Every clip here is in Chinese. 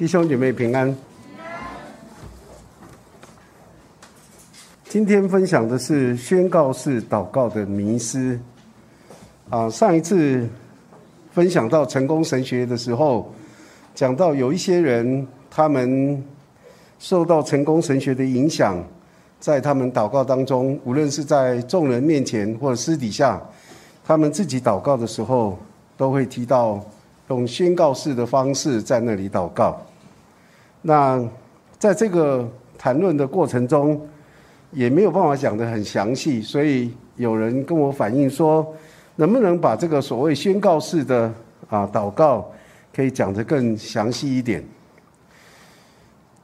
弟兄姐妹平安。今天分享的是宣告式祷告的迷思。啊，上一次分享到成功神学的时候，讲到有一些人，他们受到成功神学的影响，在他们祷告当中，无论是在众人面前或者私底下，他们自己祷告的时候，都会提到用宣告式的方式在那里祷告。那在这个谈论的过程中，也没有办法讲得很详细，所以有人跟我反映说。能不能把这个所谓宣告式的啊祷告，可以讲得更详细一点？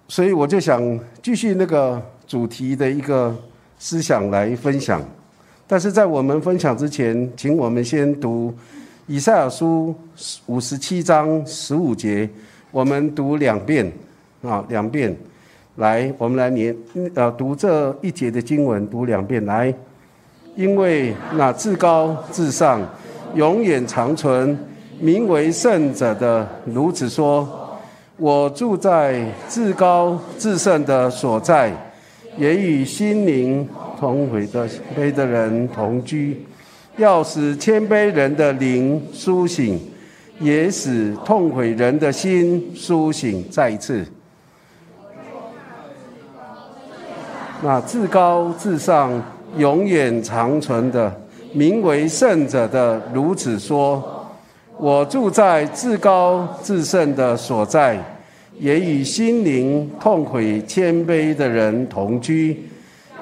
所以我就想继续那个主题的一个思想来分享。但是在我们分享之前，请我们先读以赛亚书五十七章十五节，我们读两遍啊，两遍。来，我们来念呃读这一节的经文，读两遍来。因为那至高至上、永远长存、名为圣者的如此说：“我住在至高至圣的所在，也与心灵同悔的悲的人同居，要使谦卑人的灵苏醒，也使痛悔人的心苏醒。”再一次，那至高至上。永远长存的，名为圣者的如此说：“我住在至高至圣的所在，也与心灵痛悔谦卑的人同居，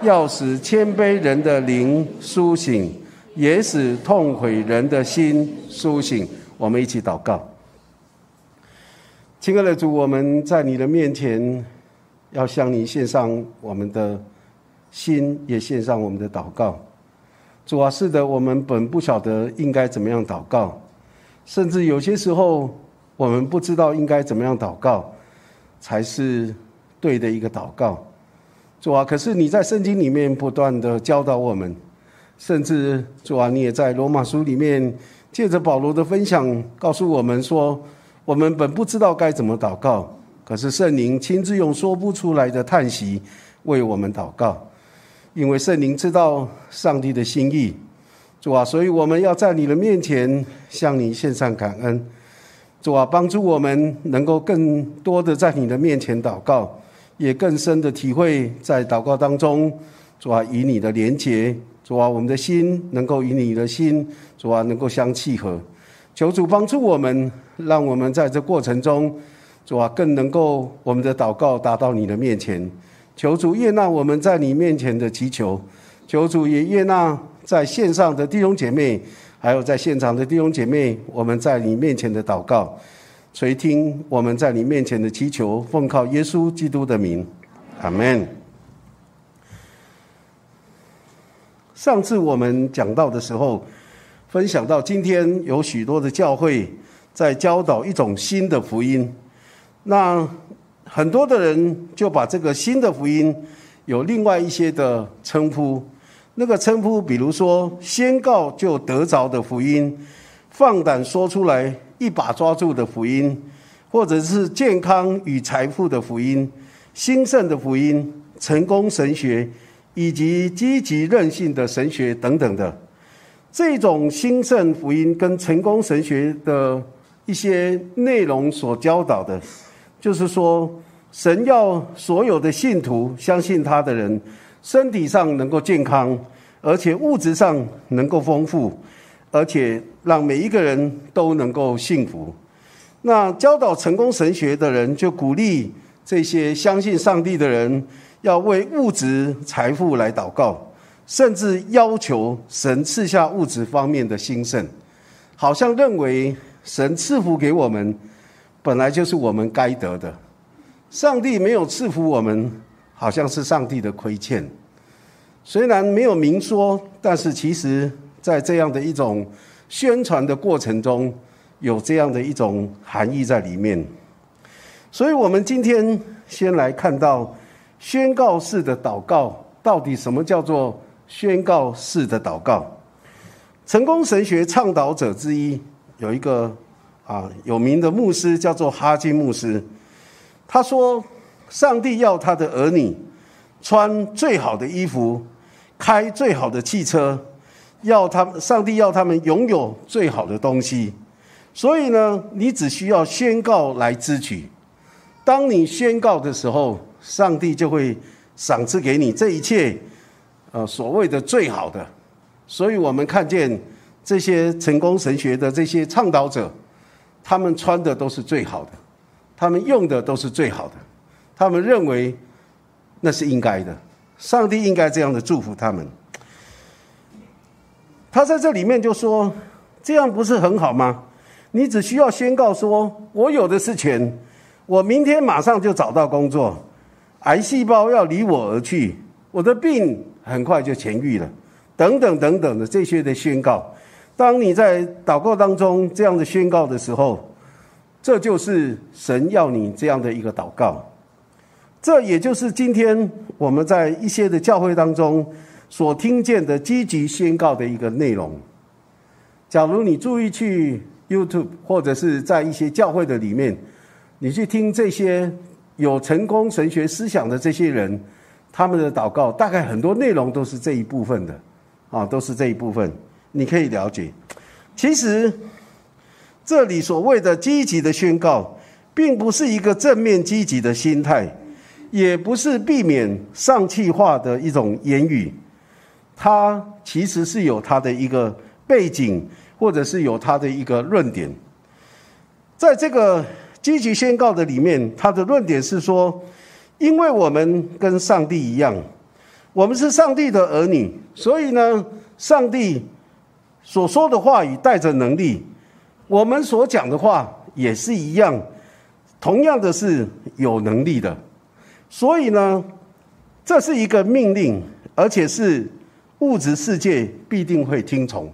要使谦卑人的灵苏醒，也使痛悔人的心苏醒。”我们一起祷告，亲爱的主，我们在你的面前，要向你献上我们的。心也献上我们的祷告，主啊，是的，我们本不晓得应该怎么样祷告，甚至有些时候我们不知道应该怎么样祷告才是对的一个祷告。主啊，可是你在圣经里面不断的教导我们，甚至主啊，你也在罗马书里面借着保罗的分享告诉我们说，我们本不知道该怎么祷告，可是圣灵亲自用说不出来的叹息为我们祷告。因为圣灵知道上帝的心意，主啊，所以我们要在你的面前向你献上感恩，主啊，帮助我们能够更多的在你的面前祷告，也更深的体会在祷告当中，主啊，与你的连结，主啊，我们的心能够与你的心，主啊，能够相契合。求主帮助我们，让我们在这过程中，主啊，更能够我们的祷告达到你的面前。求主悦纳我们在你面前的祈求，求主也悦纳在线上的弟兄姐妹，还有在现场的弟兄姐妹，我们在你面前的祷告，垂听我们在你面前的祈求，奉靠耶稣基督的名，阿门。上次我们讲到的时候，分享到今天有许多的教会在教导一种新的福音，那。很多的人就把这个新的福音有另外一些的称呼，那个称呼，比如说宣告就得着的福音，放胆说出来一把抓住的福音，或者是健康与财富的福音、兴盛的福音、成功神学以及积极任性的神学等等的，这种兴盛福音跟成功神学的一些内容所教导的。就是说，神要所有的信徒相信他的人，身体上能够健康，而且物质上能够丰富，而且让每一个人都能够幸福。那教导成功神学的人，就鼓励这些相信上帝的人，要为物质财富来祷告，甚至要求神赐下物质方面的兴盛，好像认为神赐福给我们。本来就是我们该得的，上帝没有赐福我们，好像是上帝的亏欠。虽然没有明说，但是其实在这样的一种宣传的过程中，有这样的一种含义在里面。所以，我们今天先来看到宣告式的祷告，到底什么叫做宣告式的祷告？成功神学倡导者之一有一个。啊，有名的牧师叫做哈金牧师。他说：“上帝要他的儿女穿最好的衣服，开最好的汽车，要他们，上帝要他们拥有最好的东西。所以呢，你只需要宣告来支取。当你宣告的时候，上帝就会赏赐给你这一切，呃，所谓的最好的。所以我们看见这些成功神学的这些倡导者。”他们穿的都是最好的，他们用的都是最好的，他们认为那是应该的，上帝应该这样的祝福他们。他在这里面就说：“这样不是很好吗？你只需要宣告说，我有的是钱，我明天马上就找到工作，癌细胞要离我而去，我的病很快就痊愈了，等等等等的这些的宣告。”当你在祷告当中这样的宣告的时候，这就是神要你这样的一个祷告。这也就是今天我们在一些的教会当中所听见的积极宣告的一个内容。假如你注意去 YouTube 或者是在一些教会的里面，你去听这些有成功神学思想的这些人，他们的祷告大概很多内容都是这一部分的，啊，都是这一部分。你可以了解，其实这里所谓的积极的宣告，并不是一个正面积极的心态，也不是避免丧气化的一种言语，它其实是有它的一个背景，或者是有它的一个论点。在这个积极宣告的里面，它的论点是说，因为我们跟上帝一样，我们是上帝的儿女，所以呢，上帝。所说的话语带着能力，我们所讲的话也是一样，同样的是有能力的。所以呢，这是一个命令，而且是物质世界必定会听从。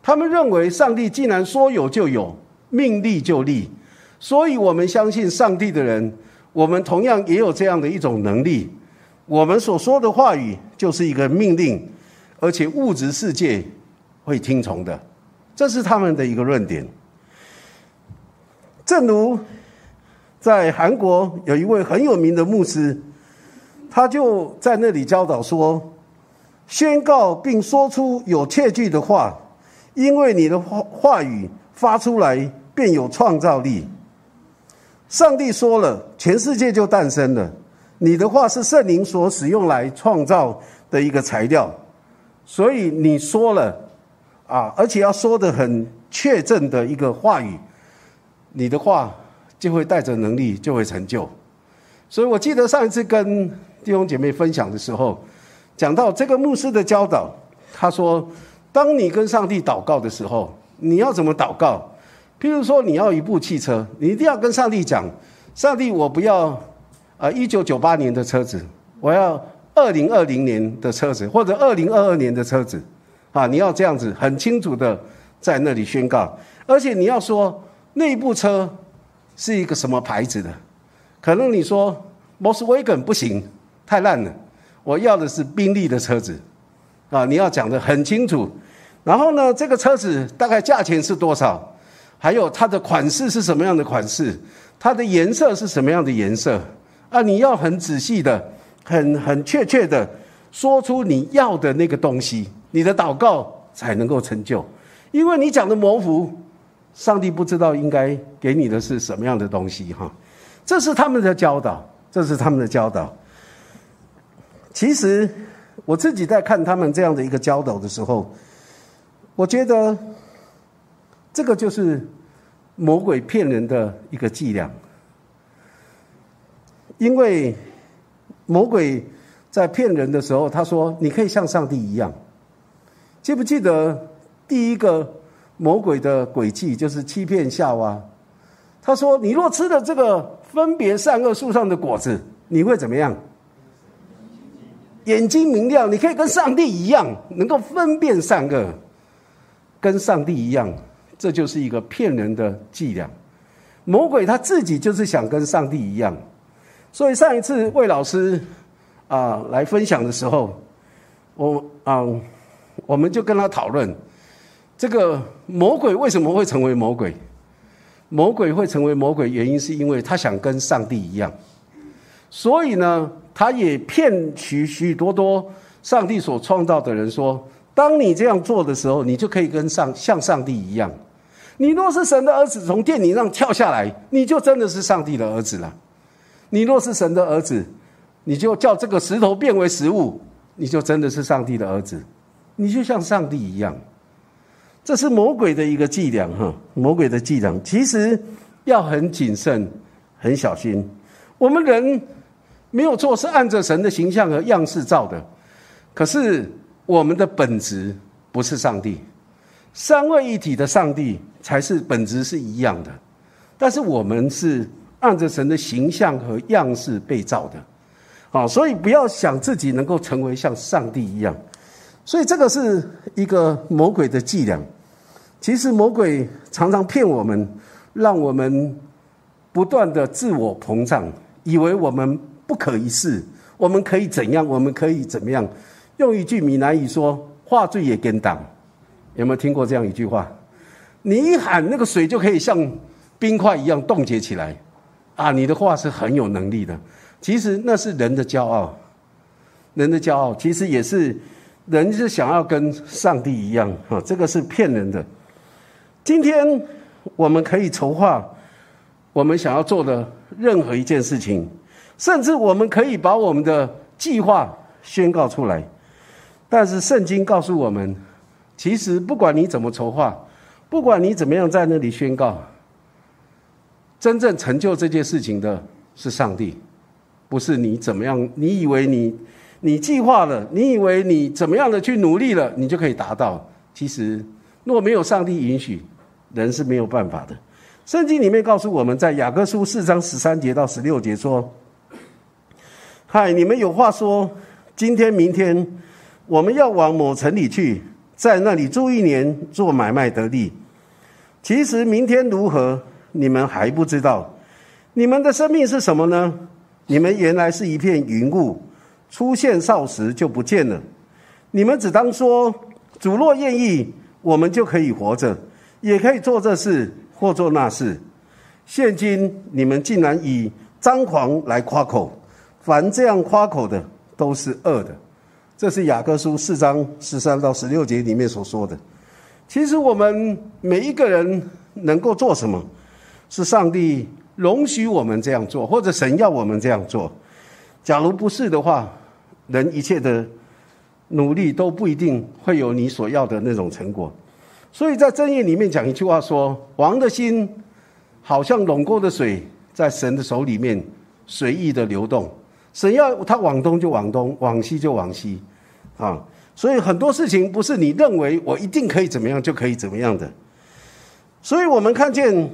他们认为上帝既然说有就有，命立就立，所以我们相信上帝的人，我们同样也有这样的一种能力。我们所说的话语就是一个命令，而且物质世界。会听从的，这是他们的一个论点。正如在韩国有一位很有名的牧师，他就在那里教导说：宣告并说出有切据的话，因为你的话话语发出来便有创造力。上帝说了，全世界就诞生了。你的话是圣灵所使用来创造的一个材料，所以你说了。啊，而且要说的很确证的一个话语，你的话就会带着能力，就会成就。所以我记得上一次跟弟兄姐妹分享的时候，讲到这个牧师的教导，他说，当你跟上帝祷告的时候，你要怎么祷告？譬如说，你要一部汽车，你一定要跟上帝讲：上帝，我不要啊，一九九八年的车子，我要二零二零年的车子，或者二零二二年的车子。啊，你要这样子很清楚的在那里宣告，而且你要说那部车是一个什么牌子的？可能你说 Volkswagen 不行，太烂了，我要的是宾利的车子。啊，你要讲的很清楚。然后呢，这个车子大概价钱是多少？还有它的款式是什么样的款式？它的颜色是什么样的颜色？啊，你要很仔细的、很很确切的说出你要的那个东西。你的祷告才能够成就，因为你讲的模糊，上帝不知道应该给你的是什么样的东西哈。这是他们的教导，这是他们的教导。其实我自己在看他们这样的一个教导的时候，我觉得这个就是魔鬼骗人的一个伎俩，因为魔鬼在骗人的时候，他说你可以像上帝一样。记不记得第一个魔鬼的诡计就是欺骗夏娃？他说：“你若吃了这个分别善恶树上的果子，你会怎么样？眼睛明亮，你可以跟上帝一样，能够分辨善恶，跟上帝一样。这就是一个骗人的伎俩。魔鬼他自己就是想跟上帝一样。所以上一次魏老师啊来分享的时候，我啊。”我们就跟他讨论，这个魔鬼为什么会成为魔鬼？魔鬼会成为魔鬼，原因是因为他想跟上帝一样，所以呢，他也骗许许多多上帝所创造的人说：，当你这样做的时候，你就可以跟上像上帝一样。你若是神的儿子，从殿顶上跳下来，你就真的是上帝的儿子了。你若是神的儿子，你就叫这个石头变为食物，你就真的是上帝的儿子，你就像上帝一样。这是魔鬼的一个伎俩，哈！魔鬼的伎俩，其实要很谨慎、很小心。我们人没有错，是按着神的形象和样式造的，可是我们的本质不是上帝，三位一体的上帝才是本质是一样的。但是我们是按着神的形象和样式被造的，好，所以不要想自己能够成为像上帝一样。所以这个是一个魔鬼的伎俩。其实魔鬼常常骗我们，让我们不断的自我膨胀，以为我们不可一世，我们可以怎样？我们可以怎么样？用一句闽南语说：“话最也跟党。”有没有听过这样一句话？你一喊那个水就可以像冰块一样冻结起来啊！你的话是很有能力的。其实那是人的骄傲，人的骄傲其实也是人是想要跟上帝一样啊！这个是骗人的。今天我们可以筹划我们想要做的任何一件事情，甚至我们可以把我们的计划宣告出来。但是圣经告诉我们，其实不管你怎么筹划，不管你怎么样在那里宣告，真正成就这件事情的是上帝，不是你怎么样？你以为你你计划了，你以为你怎么样的去努力了，你就可以达到？其实若没有上帝允许。人是没有办法的。圣经里面告诉我们在雅各书四章十三节到十六节说：“嗨，你们有话说，今天、明天我们要往某城里去，在那里住一年，做买卖得利。其实明天如何，你们还不知道。你们的生命是什么呢？你们原来是一片云雾，出现少时就不见了。你们只当说：主若愿意，我们就可以活着。”也可以做这事或做那事，现今你们竟然以张狂来夸口，凡这样夸口的都是恶的。这是雅各书四章十三到十六节里面所说的。其实我们每一个人能够做什么，是上帝容许我们这样做，或者神要我们这样做。假如不是的话，人一切的努力都不一定会有你所要的那种成果。所以在正业里面讲一句话说：“王的心好像垄沟的水，在神的手里面随意的流动。神要他往东就往东，往西就往西，啊！所以很多事情不是你认为我一定可以怎么样就可以怎么样的。所以我们看见，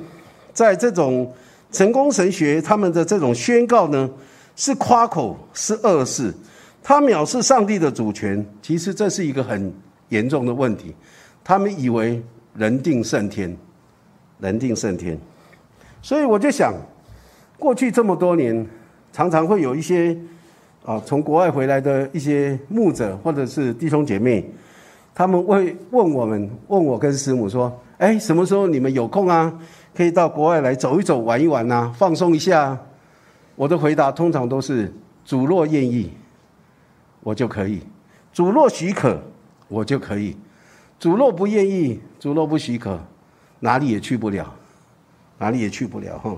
在这种成功神学他们的这种宣告呢，是夸口，是恶事，他藐视上帝的主权。其实这是一个很严重的问题。”他们以为人定胜天，人定胜天，所以我就想，过去这么多年，常常会有一些啊从国外回来的一些牧者或者是弟兄姐妹，他们会问我们，问我跟师母说：“哎，什么时候你们有空啊？可以到国外来走一走、玩一玩呐，放松一下。”我的回答通常都是：“主若愿意，我就可以；主若许可，我就可以。”主若不愿意，主若不许可，哪里也去不了，哪里也去不了哈。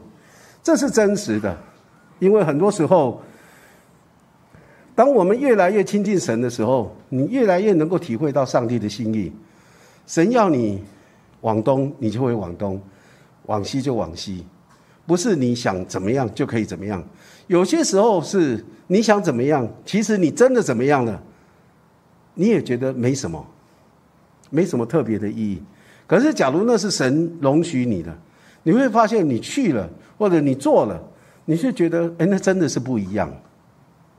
这是真实的，因为很多时候，当我们越来越亲近神的时候，你越来越能够体会到上帝的心意。神要你往东，你就会往东；往西就往西，不是你想怎么样就可以怎么样。有些时候是你想怎么样，其实你真的怎么样了，你也觉得没什么。没什么特别的意义，可是假如那是神容许你的，你会发现你去了或者你做了，你是觉得哎，那真的是不一样，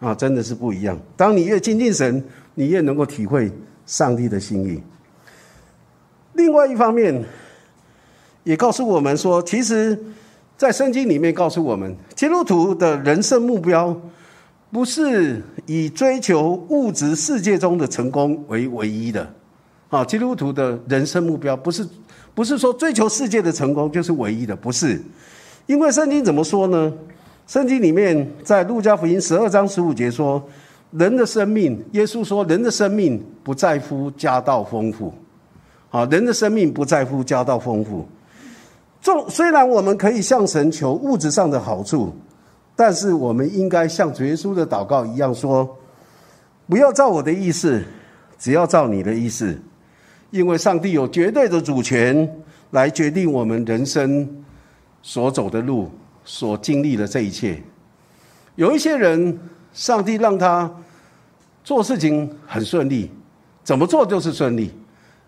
啊，真的是不一样。当你越亲近神，你越能够体会上帝的心意。另外一方面，也告诉我们说，其实，在圣经里面告诉我们，基督徒的人生目标不是以追求物质世界中的成功为唯一的。啊，基督徒的人生目标不是不是说追求世界的成功就是唯一的，不是。因为圣经怎么说呢？圣经里面在路加福音十二章十五节说，人的生命，耶稣说，人的生命不在乎家道丰富，啊，人的生命不在乎家道丰富。虽然我们可以向神求物质上的好处，但是我们应该像主耶稣的祷告一样说，不要照我的意思，只要照你的意思，因为上帝有绝对的主权来决定我们人生。所走的路，所经历的这一切，有一些人，上帝让他做事情很顺利，怎么做就是顺利；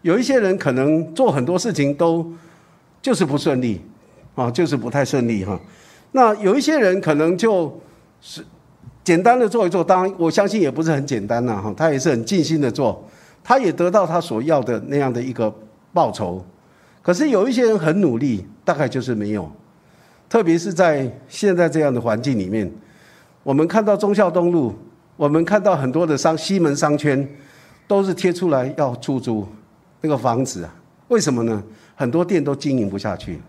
有一些人可能做很多事情都就是不顺利，啊，就是不太顺利哈。那有一些人可能就是简单的做一做，当然我相信也不是很简单呐哈，他也是很尽心的做，他也得到他所要的那样的一个报酬。可是有一些人很努力，大概就是没有。特别是在现在这样的环境里面，我们看到忠孝东路，我们看到很多的商西门商圈，都是贴出来要出租那个房子啊？为什么呢？很多店都经营不下去，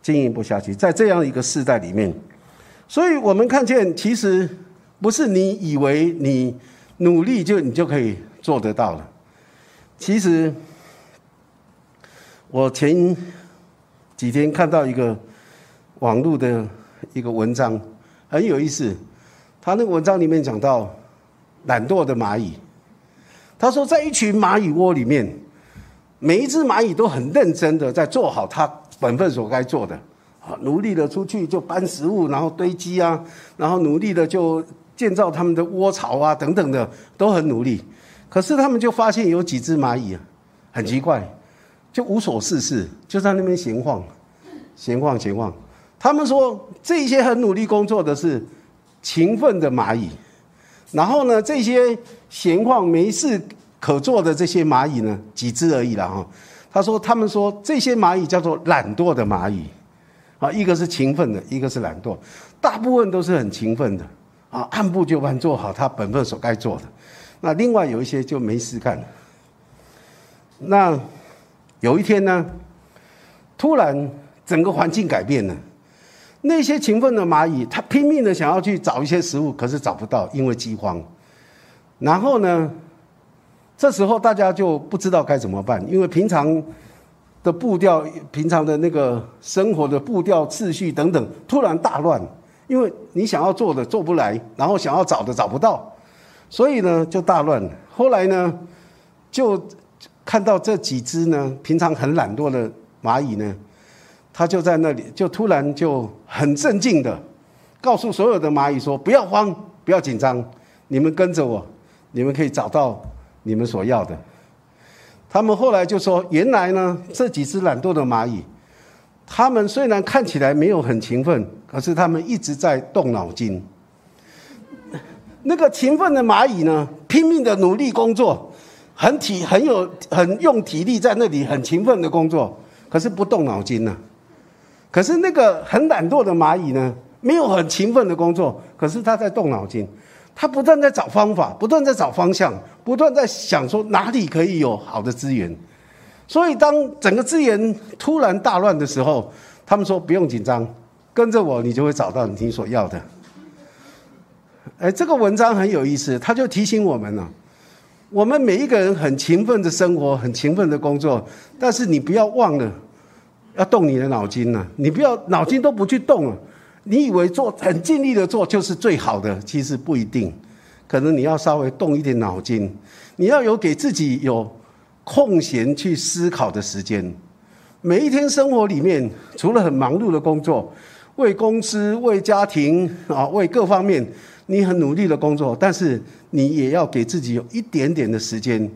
经营不下去，在这样一个时代里面，所以我们看见，其实不是你以为你努力就你就可以做得到了。其实我前几天看到一个。网络的一个文章很有意思，他那个文章里面讲到懒惰的蚂蚁。他说，在一群蚂蚁窝里面，每一只蚂蚁都很认真的在做好它本分所该做的，啊，努力的出去就搬食物，然后堆积啊，然后努力的就建造他们的窝巢啊，等等的都很努力。可是他们就发现有几只蚂蚁啊很奇怪，就无所事事，就在那边闲晃，闲晃闲晃。他们说，这些很努力工作的是勤奋的蚂蚁，然后呢，这些闲晃没事可做的这些蚂蚁呢，几只而已了哈。他说，他们说这些蚂蚁叫做懒惰的蚂蚁，啊，一个是勤奋的，一个是懒惰，大部分都是很勤奋的，啊，按部就班做好他本分所该做的。那另外有一些就没事干。那有一天呢，突然整个环境改变了。那些勤奋的蚂蚁，它拼命的想要去找一些食物，可是找不到，因为饥荒。然后呢，这时候大家就不知道该怎么办，因为平常的步调、平常的那个生活的步调、秩序等等，突然大乱。因为你想要做的做不来，然后想要找的找不到，所以呢就大乱。后来呢，就看到这几只呢，平常很懒惰的蚂蚁呢。它就在那里，就突然就很镇静的告诉所有的蚂蚁说：“不要慌，不要紧张，你们跟着我，你们可以找到你们所要的。”他们后来就说：“原来呢，这几只懒惰的蚂蚁，他们虽然看起来没有很勤奋，可是他们一直在动脑筋。那个勤奋的蚂蚁呢，拼命的努力工作，很体很有很用体力在那里很勤奋的工作，可是不动脑筋呢。”可是那个很懒惰的蚂蚁呢，没有很勤奋的工作，可是他在动脑筋，他不断在找方法，不断在找方向，不断在想说哪里可以有好的资源。所以当整个资源突然大乱的时候，他们说不用紧张，跟着我，你就会找到你所要的。哎，这个文章很有意思，他就提醒我们了：我们每一个人很勤奋的生活，很勤奋的工作，但是你不要忘了。要动你的脑筋呢，你不要脑筋都不去动了。你以为做很尽力的做就是最好的，其实不一定。可能你要稍微动一点脑筋，你要有给自己有空闲去思考的时间。每一天生活里面，除了很忙碌的工作，为公司、为家庭啊、为各方面，你很努力的工作，但是你也要给自己有一点点的时间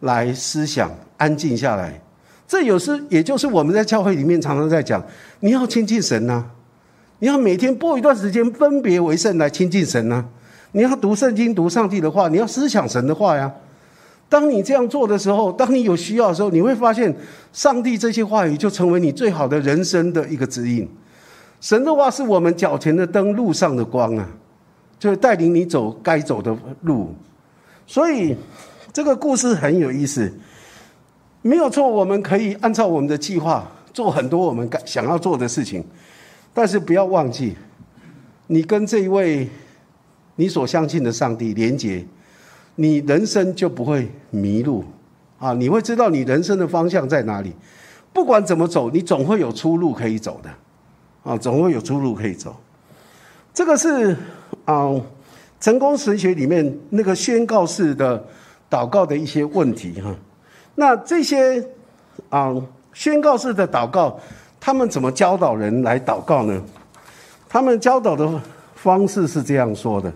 来思想，安静下来。这有时也就是我们在教会里面常常在讲，你要亲近神呐，你要每天播一段时间分别为圣来亲近神呐，你要读圣经、读上帝的话，你要思想神的话呀。当你这样做的时候，当你有需要的时候，你会发现上帝这些话语就成为你最好的人生的一个指引。神的话是我们脚前的灯，路上的光啊，就是带领你走该走的路。所以这个故事很有意思。没有错，我们可以按照我们的计划做很多我们该想要做的事情，但是不要忘记，你跟这一位你所相信的上帝连结，你人生就不会迷路啊！你会知道你人生的方向在哪里。不管怎么走，你总会有出路可以走的啊，总会有出路可以走。这个是啊，成功神学里面那个宣告式的祷告的一些问题哈。那这些啊，宣告式的祷告，他们怎么教导人来祷告呢？他们教导的方式是这样说的，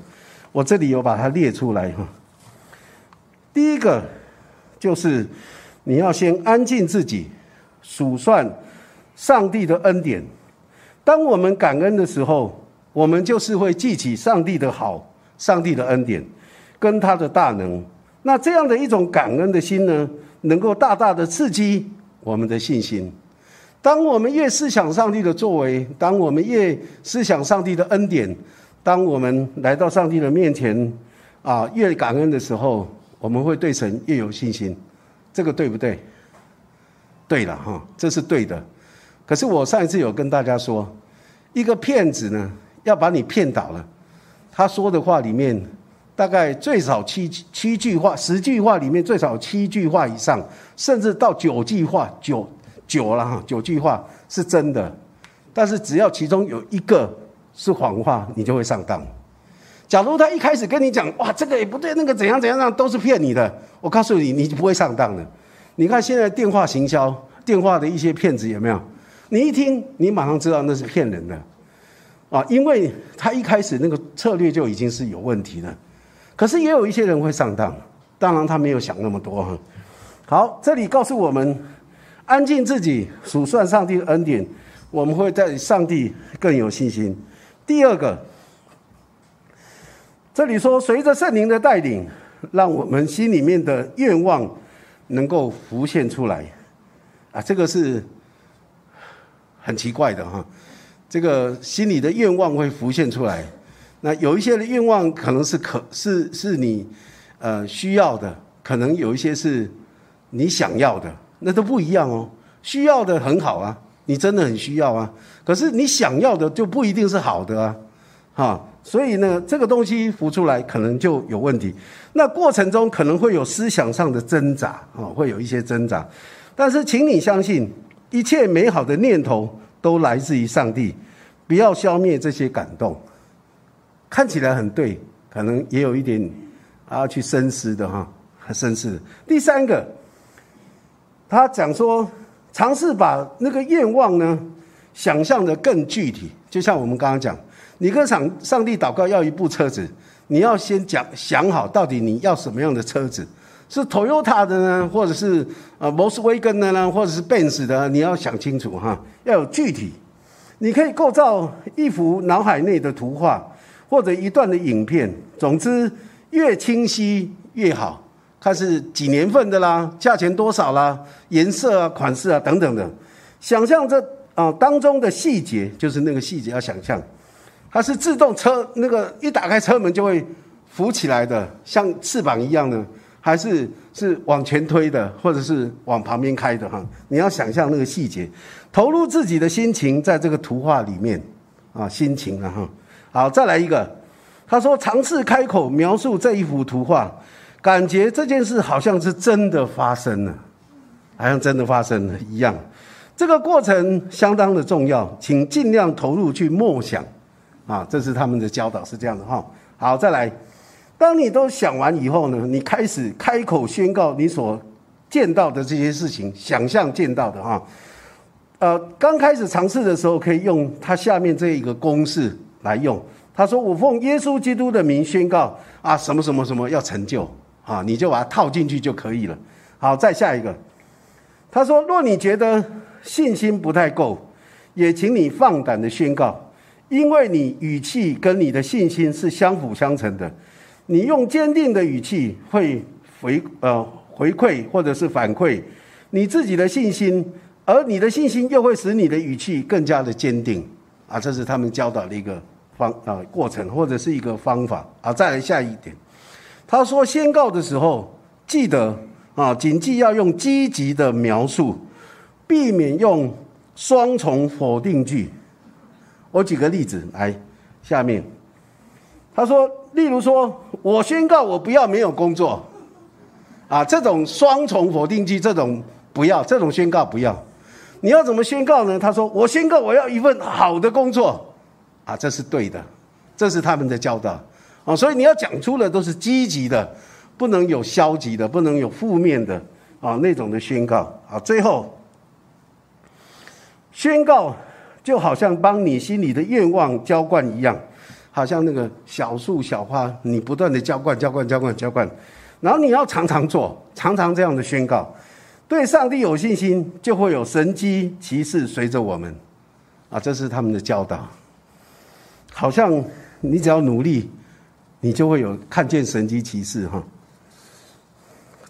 我这里有把它列出来哈。第一个就是你要先安静自己，数算上帝的恩典。当我们感恩的时候，我们就是会记起上帝的好，上帝的恩典跟他的大能。那这样的一种感恩的心呢？能够大大的刺激我们的信心。当我们越思想上帝的作为，当我们越思想上帝的恩典，当我们来到上帝的面前，啊，越感恩的时候，我们会对神越有信心。这个对不对？对了哈，这是对的。可是我上一次有跟大家说，一个骗子呢，要把你骗倒了，他说的话里面。大概最少七七句话，十句话里面最少七句话以上，甚至到九句话，九九了哈，九句话是真的。但是只要其中有一个是谎话，你就会上当。假如他一开始跟你讲，哇，这个也不对，那个怎样怎样，那都是骗你的，我告诉你，你不会上当的。你看现在电话行销，电话的一些骗子有没有？你一听，你马上知道那是骗人的啊，因为他一开始那个策略就已经是有问题的。可是也有一些人会上当，当然他没有想那么多哈。好，这里告诉我们，安静自己，数算上帝的恩典，我们会在上帝更有信心。第二个，这里说随着圣灵的带领，让我们心里面的愿望能够浮现出来。啊，这个是很奇怪的哈，这个心里的愿望会浮现出来。那有一些的愿望可能是可是是你，呃需要的，可能有一些是你想要的，那都不一样哦。需要的很好啊，你真的很需要啊。可是你想要的就不一定是好的啊，哈。所以呢，这个东西浮出来可能就有问题。那过程中可能会有思想上的挣扎啊，会有一些挣扎。但是，请你相信，一切美好的念头都来自于上帝，不要消灭这些感动。看起来很对，可能也有一点啊去深思的哈，很深思。第三个，他讲说，尝试把那个愿望呢想象的更具体，就像我们刚刚讲，你跟上上帝祷告要一部车子，你要先讲想好到底你要什么样的车子，是 Toyota 的呢，或者是呃 Volkswagen 的呢，或者是 Benz 的，你要想清楚哈，要有具体。你可以构造一幅脑海内的图画。或者一段的影片，总之越清晰越好。看是几年份的啦，价钱多少啦，颜色啊、款式啊等等的。想象这啊当中的细节，就是那个细节要想象，它是自动车那个一打开车门就会浮起来的，像翅膀一样的，还是是往前推的，或者是往旁边开的哈？你要想象那个细节，投入自己的心情在这个图画里面啊，心情啊哈。好，再来一个。他说：“尝试开口描述这一幅图画，感觉这件事好像是真的发生了，好像真的发生了一样。这个过程相当的重要，请尽量投入去默想。啊，这是他们的教导，是这样的哈。好，再来。当你都想完以后呢，你开始开口宣告你所见到的这些事情，想象见到的哈。呃，刚开始尝试的时候，可以用它下面这一个公式。”来用，他说：“我奉耶稣基督的名宣告啊，什么什么什么要成就啊，你就把它套进去就可以了。”好，再下一个，他说：“若你觉得信心不太够，也请你放胆的宣告，因为你语气跟你的信心是相辅相成的。你用坚定的语气会回呃回馈或者是反馈你自己的信心，而你的信心又会使你的语气更加的坚定啊，这是他们教导的一个。”方啊，过程或者是一个方法啊，再来下一点。他说宣告的时候，记得啊，谨记要用积极的描述，避免用双重否定句。我举个例子来，下面他说，例如说，我宣告我不要没有工作，啊，这种双重否定句，这种不要，这种宣告不要。你要怎么宣告呢？他说，我宣告我要一份好的工作，啊，这是对的，这是他们的教导，啊，所以你要讲出的都是积极的。不能有消极的，不能有负面的啊那种的宣告啊。最后，宣告就好像帮你心里的愿望浇灌一样，好像那个小树小花，你不断的浇灌、浇灌、浇灌、浇灌，然后你要常常做，常常这样的宣告，对上帝有信心，就会有神机骑士随着我们啊。这是他们的教导，好像你只要努力，你就会有看见神机骑士哈。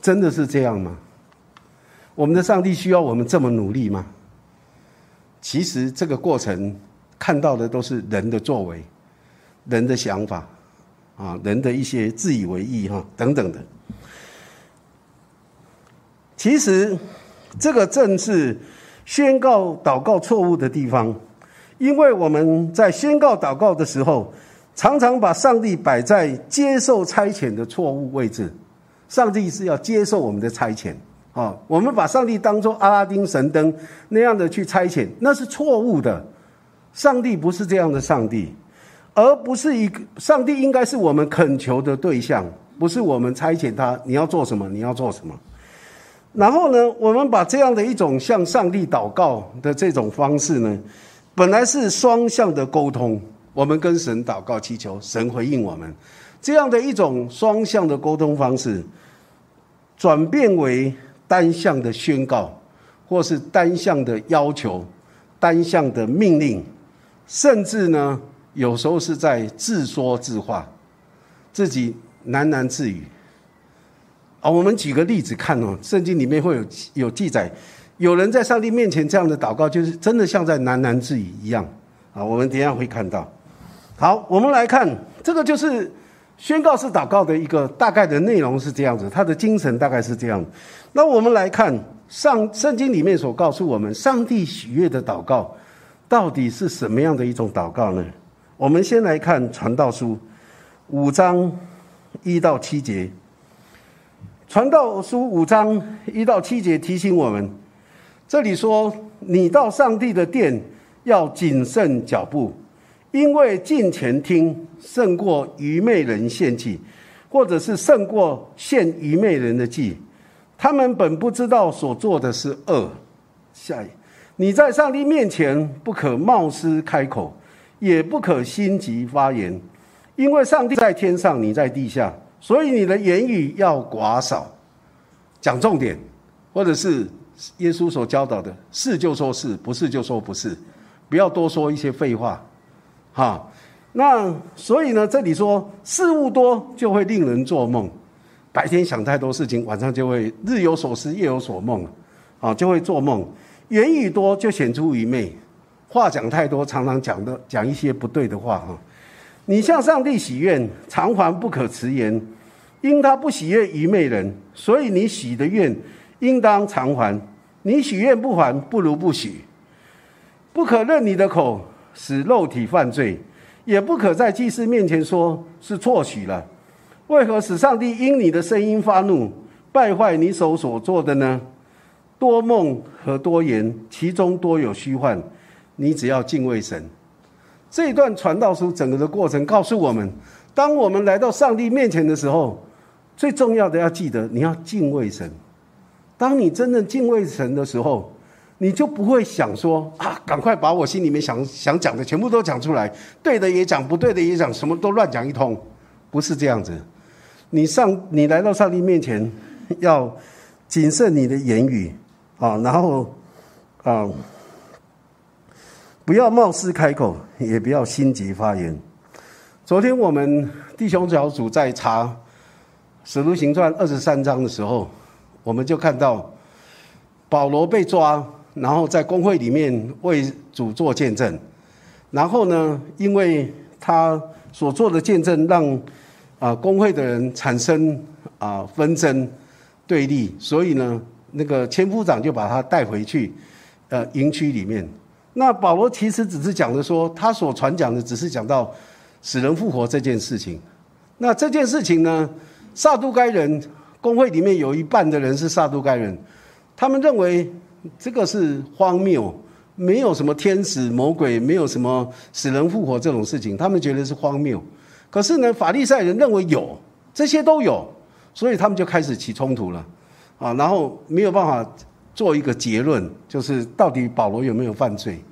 真的是这样吗？我们的上帝需要我们这么努力吗？其实这个过程看到的都是人的作为、人的想法啊，人的一些自以为意哈等等的。其实这个正是宣告祷告错误的地方，因为我们在宣告祷告的时候，常常把上帝摆在接受差遣的错误位置。上帝是要接受我们的差遣啊！我们把上帝当作阿拉丁神灯那样的去差遣，那是错误的。上帝不是这样的上帝，而不是一个上帝应该是我们恳求的对象，不是我们差遣他你要做什么，你要做什么。然后呢，我们把这样的一种向上帝祷告的这种方式呢，本来是双向的沟通，我们跟神祷告祈求，神回应我们。这样的一种双向的沟通方式，转变为单向的宣告，或是单向的要求、单向的命令，甚至呢，有时候是在自说自话，自己喃喃自语。啊，我们举个例子看哦，圣经里面会有有记载，有人在上帝面前这样的祷告，就是真的像在喃喃自语一样。啊，我们等下会看到。好，我们来看这个就是。宣告式祷告的一个大概的内容是这样子，它的精神大概是这样。那我们来看上圣经里面所告诉我们，上帝喜悦的祷告到底是什么样的一种祷告呢？我们先来看传道书五章一到七节。传道书五章一到七节提醒我们，这里说：你到上帝的殿要谨慎脚步。因为近前听胜过愚昧人献祭，或者是胜过献愚昧人的祭，他们本不知道所做的是恶。下一，你在上帝面前不可冒失开口，也不可心急发言，因为上帝在天上，你在地下，所以你的言语要寡少，讲重点，或者是耶稣所教导的，是就说是不是就说不是，不要多说一些废话。哈，那所以呢，这里说事物多就会令人做梦，白天想太多事情，晚上就会日有所思夜有所梦，啊，就会做梦。言语多就显出愚昧，话讲太多，常常讲的讲一些不对的话哈。你向上帝许愿，偿还不可迟延，因他不喜悦愚昧人，所以你许的愿应当偿还。你许愿不还，不如不许，不可任你的口。使肉体犯罪，也不可在祭司面前说是错许了。为何使上帝因你的声音发怒，败坏你手所做的呢？多梦和多言，其中多有虚幻。你只要敬畏神。这一段传道书整个的过程告诉我们：当我们来到上帝面前的时候，最重要的要记得，你要敬畏神。当你真正敬畏神的时候，你就不会想说啊，赶快把我心里面想想讲的全部都讲出来，对的也讲，不对的也讲，什么都乱讲一通，不是这样子。你上，你来到上帝面前，要谨慎你的言语啊，然后啊，不要冒失开口，也不要心急发言。昨天我们弟兄小组在查《使徒行传》二十三章的时候，我们就看到保罗被抓。然后在工会里面为主做见证，然后呢，因为他所做的见证让啊工会的人产生啊纷争，对立，所以呢，那个千夫长就把他带回去，呃，营区里面。那保罗其实只是讲的说，他所传讲的只是讲到死人复活这件事情。那这件事情呢，撒都该人工会里面有一半的人是撒都该人，他们认为这个是荒谬，没有什么天使魔鬼，没有什么死人复活这种事情，他们觉得是荒谬。可是呢，法利赛人认为有，这些都有，所以他们就开始起冲突了，啊，然后没有办法。做一个结论，就是到底保罗有没有犯罪？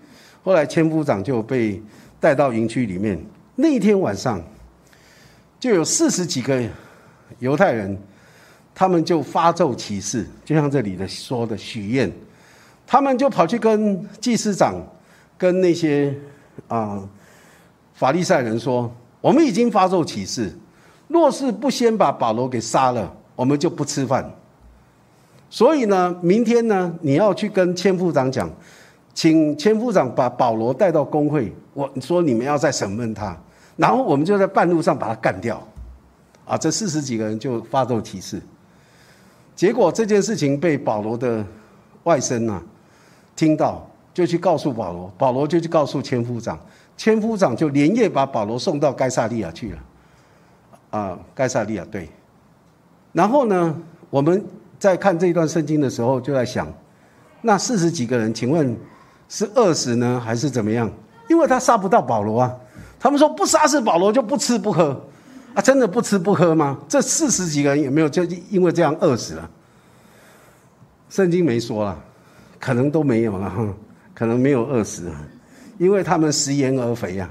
后来千夫长就被带到营区里面。那一天晚上，就有四十几个犹太人，他们就发咒起誓，就像这里的说的许愿，他们就跑去跟祭司长、跟那些啊法利赛人说：“我们已经发咒起誓，若是不先把保罗给杀了，我们就不吃饭。”所以呢，明天呢，你要去跟千夫长讲，请千夫长把保罗带到工会。我说你们要再审问他，然后我们就在半路上把他干掉。啊，这四十几个人就发咒起事。结果这件事情被保罗的外甥啊听到，就去告诉保罗，保罗就去告诉千夫长，千夫长就连夜把保罗送到该萨利亚去了。啊，该萨利亚对。然后呢，我们。在看这一段圣经的时候，就在想，那四十几个人，请问是饿死呢，还是怎么样？因为他杀不到保罗啊。他们说不杀死保罗就不吃不喝啊，真的不吃不喝吗？这四十几个人有没有就因为这样饿死了？圣经没说啊，可能都没有了哈，可能没有饿死，因为他们食言而肥呀，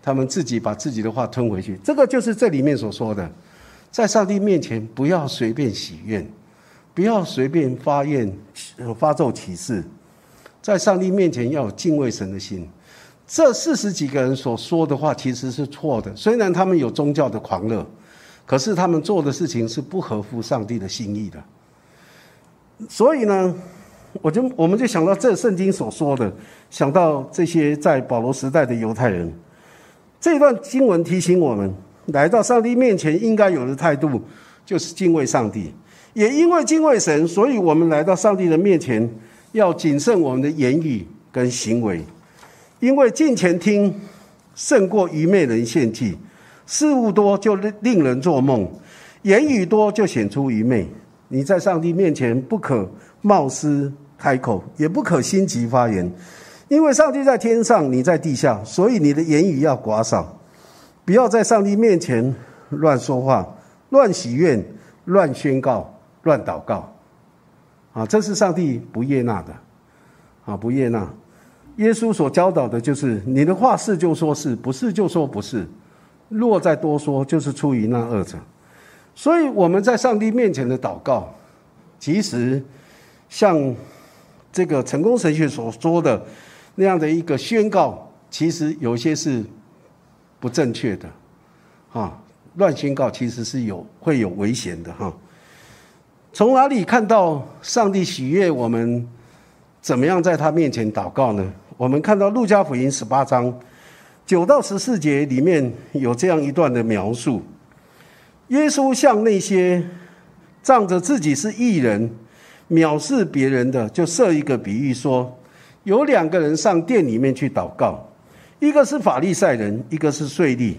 他们自己把自己的话吞回去。这个就是这里面所说的，在上帝面前不要随便许愿。不要随便发愿、发咒起誓，在上帝面前要有敬畏神的心。这四十几个人所说的话其实是错的，虽然他们有宗教的狂热，可是他们做的事情是不合乎上帝的心意的。所以呢，我就我们就想到这圣经所说的，想到这些在保罗时代的犹太人，这段经文提醒我们，来到上帝面前应该有的态度就是敬畏上帝。也因为敬畏神，所以我们来到上帝的面前，要谨慎我们的言语跟行为。因为近前听胜过愚昧人献祭，事物多就令令人做梦，言语多就显出愚昧。你在上帝面前不可冒失开口，也不可心急发言，因为上帝在天上，你在地下，所以你的言语要寡少，不要在上帝面前乱说话、乱许愿、乱宣告。乱祷告，啊，这是上帝不悦纳的，啊，不悦纳。耶稣所教导的就是：你的话是就说是，不是就说不是。若再多说，就是出于那二者。所以我们在上帝面前的祷告，其实像这个成功神学所说的那样的一个宣告，其实有些是不正确的，啊，乱宣告其实是有会有危险的，哈。从哪里看到上帝喜悦我们？怎么样在他面前祷告呢？我们看到路加福音十八章九到十四节里面有这样一段的描述：耶稣向那些仗着自己是异人、藐视别人的，就设一个比喻说：有两个人上殿里面去祷告，一个是法利赛人，一个是税吏。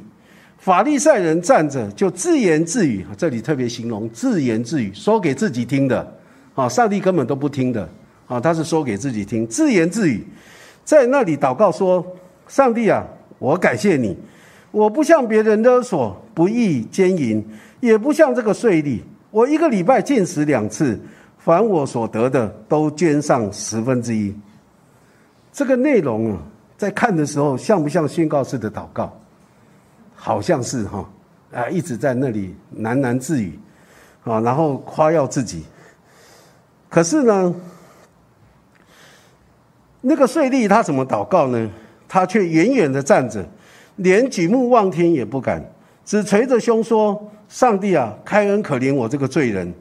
法利赛人站着就自言自语，这里特别形容自言自语，说给自己听的，啊，上帝根本都不听的，啊，他是说给自己听，自言自语，在那里祷告说：“上帝啊，我感谢你，我不向别人勒索、不义奸淫，也不像这个税吏，我一个礼拜进食两次，凡我所得的都捐上十分之一。”这个内容啊，在看的时候像不像宣告式的祷告？好像是哈，啊，一直在那里喃喃自语，啊，然后夸耀自己。可是呢，那个税吏他怎么祷告呢？他却远远的站着，连举目望天也不敢，只捶着胸说：“上帝啊，开恩可怜我这个罪人。”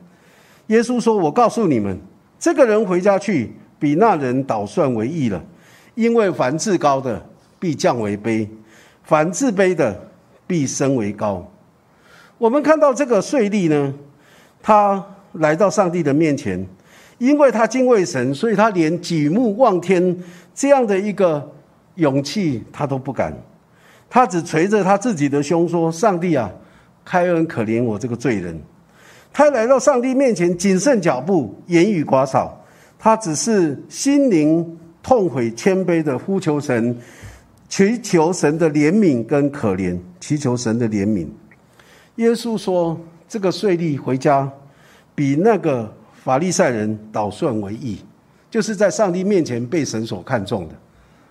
耶稣说：“我告诉你们，这个人回家去，比那人倒算为义了，因为凡自高的必降为卑，凡自卑的。”必升为高。我们看到这个税吏呢，他来到上帝的面前，因为他敬畏神，所以他连举目望天这样的一个勇气他都不敢，他只捶着他自己的胸说：“上帝啊，开恩可怜我这个罪人。”他来到上帝面前，谨慎脚步，言语寡少，他只是心灵痛悔、谦卑的呼求神，祈求神的怜悯跟可怜，祈求神的怜悯。耶稣说：“这个税吏回家，比那个法利赛人倒算为义，就是在上帝面前被神所看重的。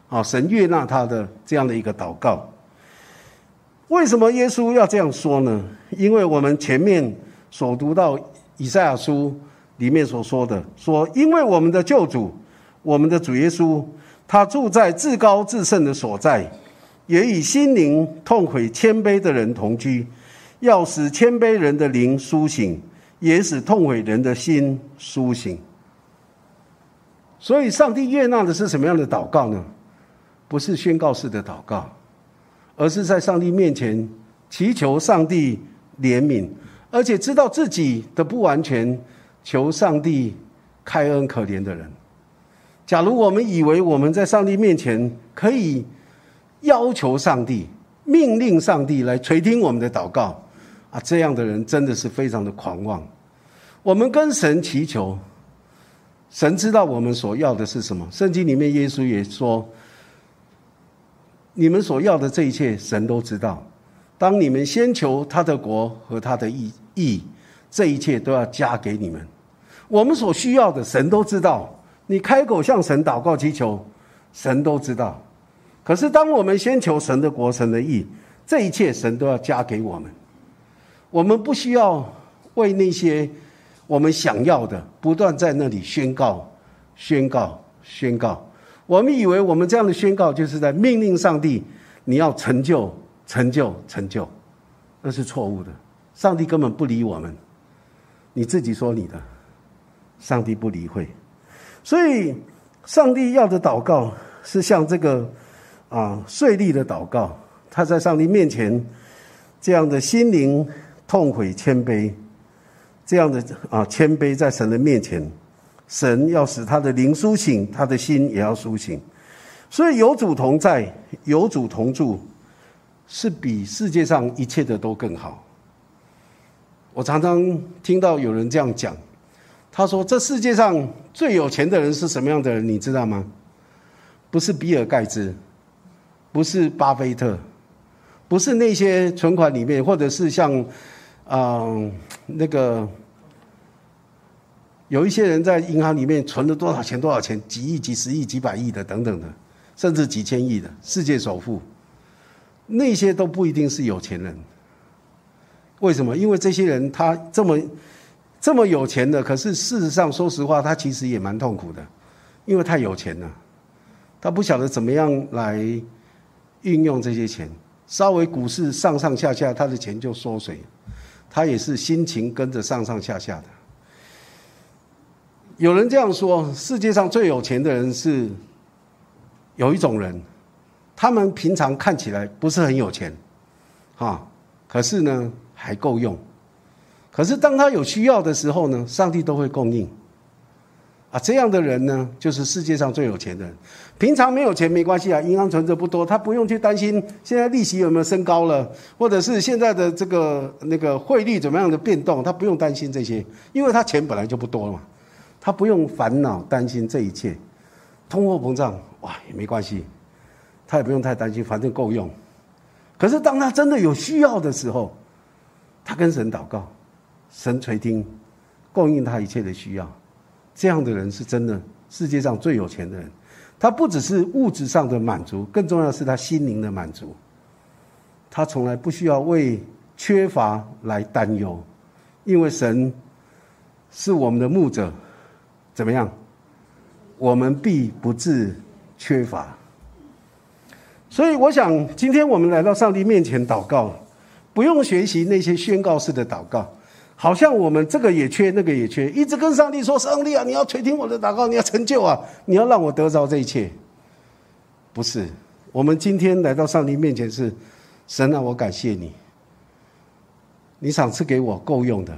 啊，神悦纳他的这样的一个祷告。为什么耶稣要这样说呢？因为我们前面。”所读到以赛亚书里面所说的，说因为我们的救主，我们的主耶稣，他住在至高至圣的所在，也与心灵痛悔谦卑的人同居，要使谦卑人的灵苏醒，也使痛悔人的心苏醒。所以，上帝悦纳的是什么样的祷告呢？不是宣告式的祷告，而是在上帝面前祈求上帝怜悯。而且知道自己的不完全，求上帝开恩可怜的人。假如我们以为我们在上帝面前可以要求上帝、命令上帝来垂听我们的祷告，啊，这样的人真的是非常的狂妄。我们跟神祈求，神知道我们所要的是什么。圣经里面耶稣也说：“你们所要的这一切，神都知道。当你们先求他的国和他的义。”义，这一切都要加给你们。我们所需要的，神都知道。你开口向神祷告祈求，神都知道。可是，当我们先求神的国、神的义，这一切神都要加给我们。我们不需要为那些我们想要的，不断在那里宣告、宣告、宣告。我们以为我们这样的宣告，就是在命令上帝，你要成就、成就、成就，那是错误的。上帝根本不理我们，你自己说你的，上帝不理会，所以上帝要的祷告是像这个啊税利的祷告，他在上帝面前这样的心灵痛悔谦卑，这样的啊谦卑在神的面前，神要使他的灵苏醒，他的心也要苏醒，所以有主同在，有主同住，是比世界上一切的都更好。我常常听到有人这样讲，他说：“这世界上最有钱的人是什么样的人？你知道吗？不是比尔盖茨，不是巴菲特，不是那些存款里面，或者是像啊那个有一些人在银行里面存了多少钱、多少钱，几亿、几十亿、几百亿的等等的，甚至几千亿的世界首富，那些都不一定是有钱人。”为什么？因为这些人他这么这么有钱的，可是事实上，说实话，他其实也蛮痛苦的，因为太有钱了，他不晓得怎么样来运用这些钱。稍微股市上上下下，他的钱就缩水，他也是心情跟着上上下下的。有人这样说：世界上最有钱的人是有一种人，他们平常看起来不是很有钱，啊，可是呢。还够用，可是当他有需要的时候呢，上帝都会供应。啊，这样的人呢，就是世界上最有钱的人。平常没有钱没关系啊，银行存折不多，他不用去担心现在利息有没有升高了，或者是现在的这个那个汇率怎么样的变动，他不用担心这些，因为他钱本来就不多嘛，他不用烦恼担心这一切。通货膨胀哇也没关系，他也不用太担心，反正够用。可是当他真的有需要的时候，他跟神祷告，神垂听，供应他一切的需要。这样的人是真的世界上最有钱的人。他不只是物质上的满足，更重要的是他心灵的满足。他从来不需要为缺乏来担忧，因为神是我们的牧者。怎么样？我们必不致缺乏。所以，我想今天我们来到上帝面前祷告。不用学习那些宣告式的祷告，好像我们这个也缺，那个也缺，一直跟上帝说：“上帝啊，你要垂听我的祷告，你要成就啊，你要让我得着这一切。”不是，我们今天来到上帝面前是神啊，我感谢你，你赏赐给我够用的，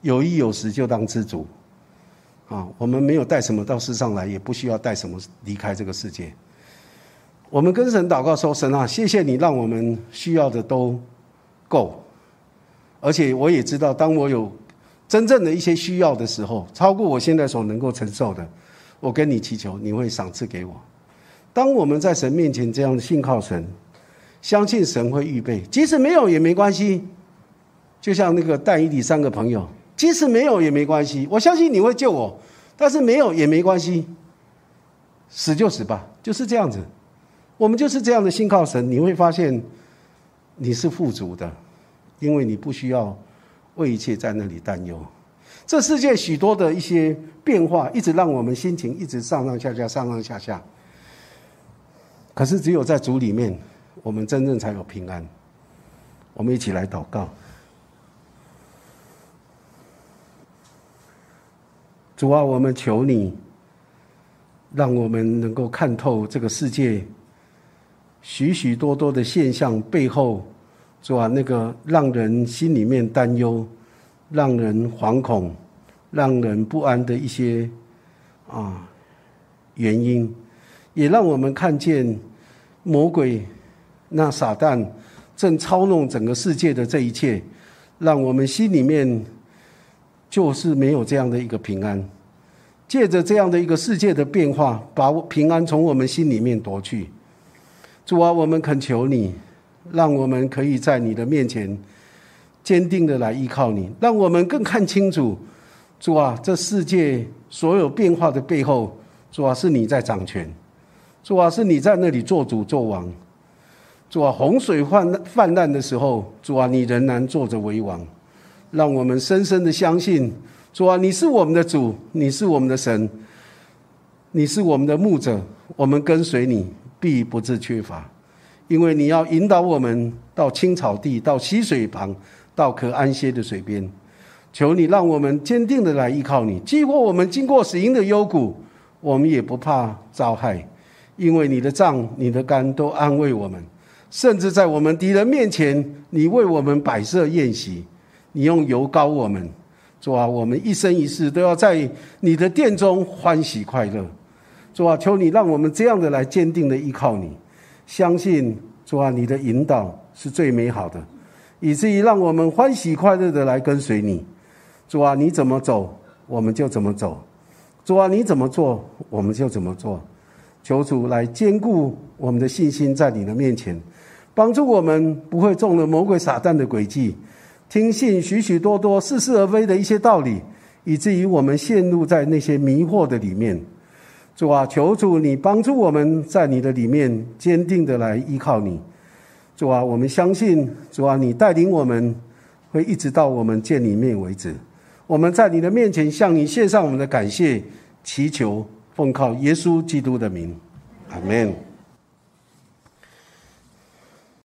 有衣有食就当知足。啊，我们没有带什么到世上来，也不需要带什么离开这个世界。我们跟神祷告说：“神啊，谢谢你让我们需要的都够，而且我也知道，当我有真正的一些需要的时候，超过我现在所能够承受的，我跟你祈求，你会赏赐给我。当我们在神面前这样信靠神，相信神会预备，即使没有也没关系。就像那个但以理三个朋友。”即使没有也没关系，我相信你会救我。但是没有也没关系，死就死吧，就是这样子。我们就是这样的信靠神，你会发现你是富足的，因为你不需要为一切在那里担忧。这世界许多的一些变化，一直让我们心情一直上上下下，上上下下。可是只有在主里面，我们真正才有平安。我们一起来祷告。主啊，我们求你，让我们能够看透这个世界许许多多的现象背后，主啊，那个让人心里面担忧、让人惶恐、让人不安的一些啊原因，也让我们看见魔鬼那撒旦正操弄整个世界的这一切，让我们心里面。就是没有这样的一个平安，借着这样的一个世界的变化，把平安从我们心里面夺去。主啊，我们恳求你，让我们可以在你的面前坚定的来依靠你，让我们更看清楚，主啊，这世界所有变化的背后，主啊，是你在掌权，主啊，是你在那里做主做王，主啊，洪水泛泛滥的时候，主啊，你仍然坐着为王。让我们深深的相信，主啊，你是我们的主，你是我们的神，你是我们的牧者，我们跟随你。必不致缺乏，因为你要引导我们到青草地，到溪水旁，到可安歇的水边。求你让我们坚定的来依靠你，即或我们经过死荫的幽谷，我们也不怕遭害，因为你的杖、你的肝都安慰我们，甚至在我们敌人面前，你为我们摆设宴席。你用油膏我们，主啊，我们一生一世都要在你的殿中欢喜快乐。主啊，求你让我们这样的来坚定的依靠你，相信主啊，你的引导是最美好的，以至于让我们欢喜快乐的来跟随你。主啊，你怎么走，我们就怎么走；主啊，你怎么做，我们就怎么做。求主来兼顾我们的信心，在你的面前，帮助我们不会中了魔鬼撒旦的诡计。听信许许多多似是而非的一些道理，以至于我们陷入在那些迷惑的里面。主啊，求主你帮助我们在你的里面坚定的来依靠你。主啊，我们相信主啊，你带领我们会一直到我们见你面为止。我们在你的面前向你献上我们的感谢，祈求奉靠耶稣基督的名，阿门。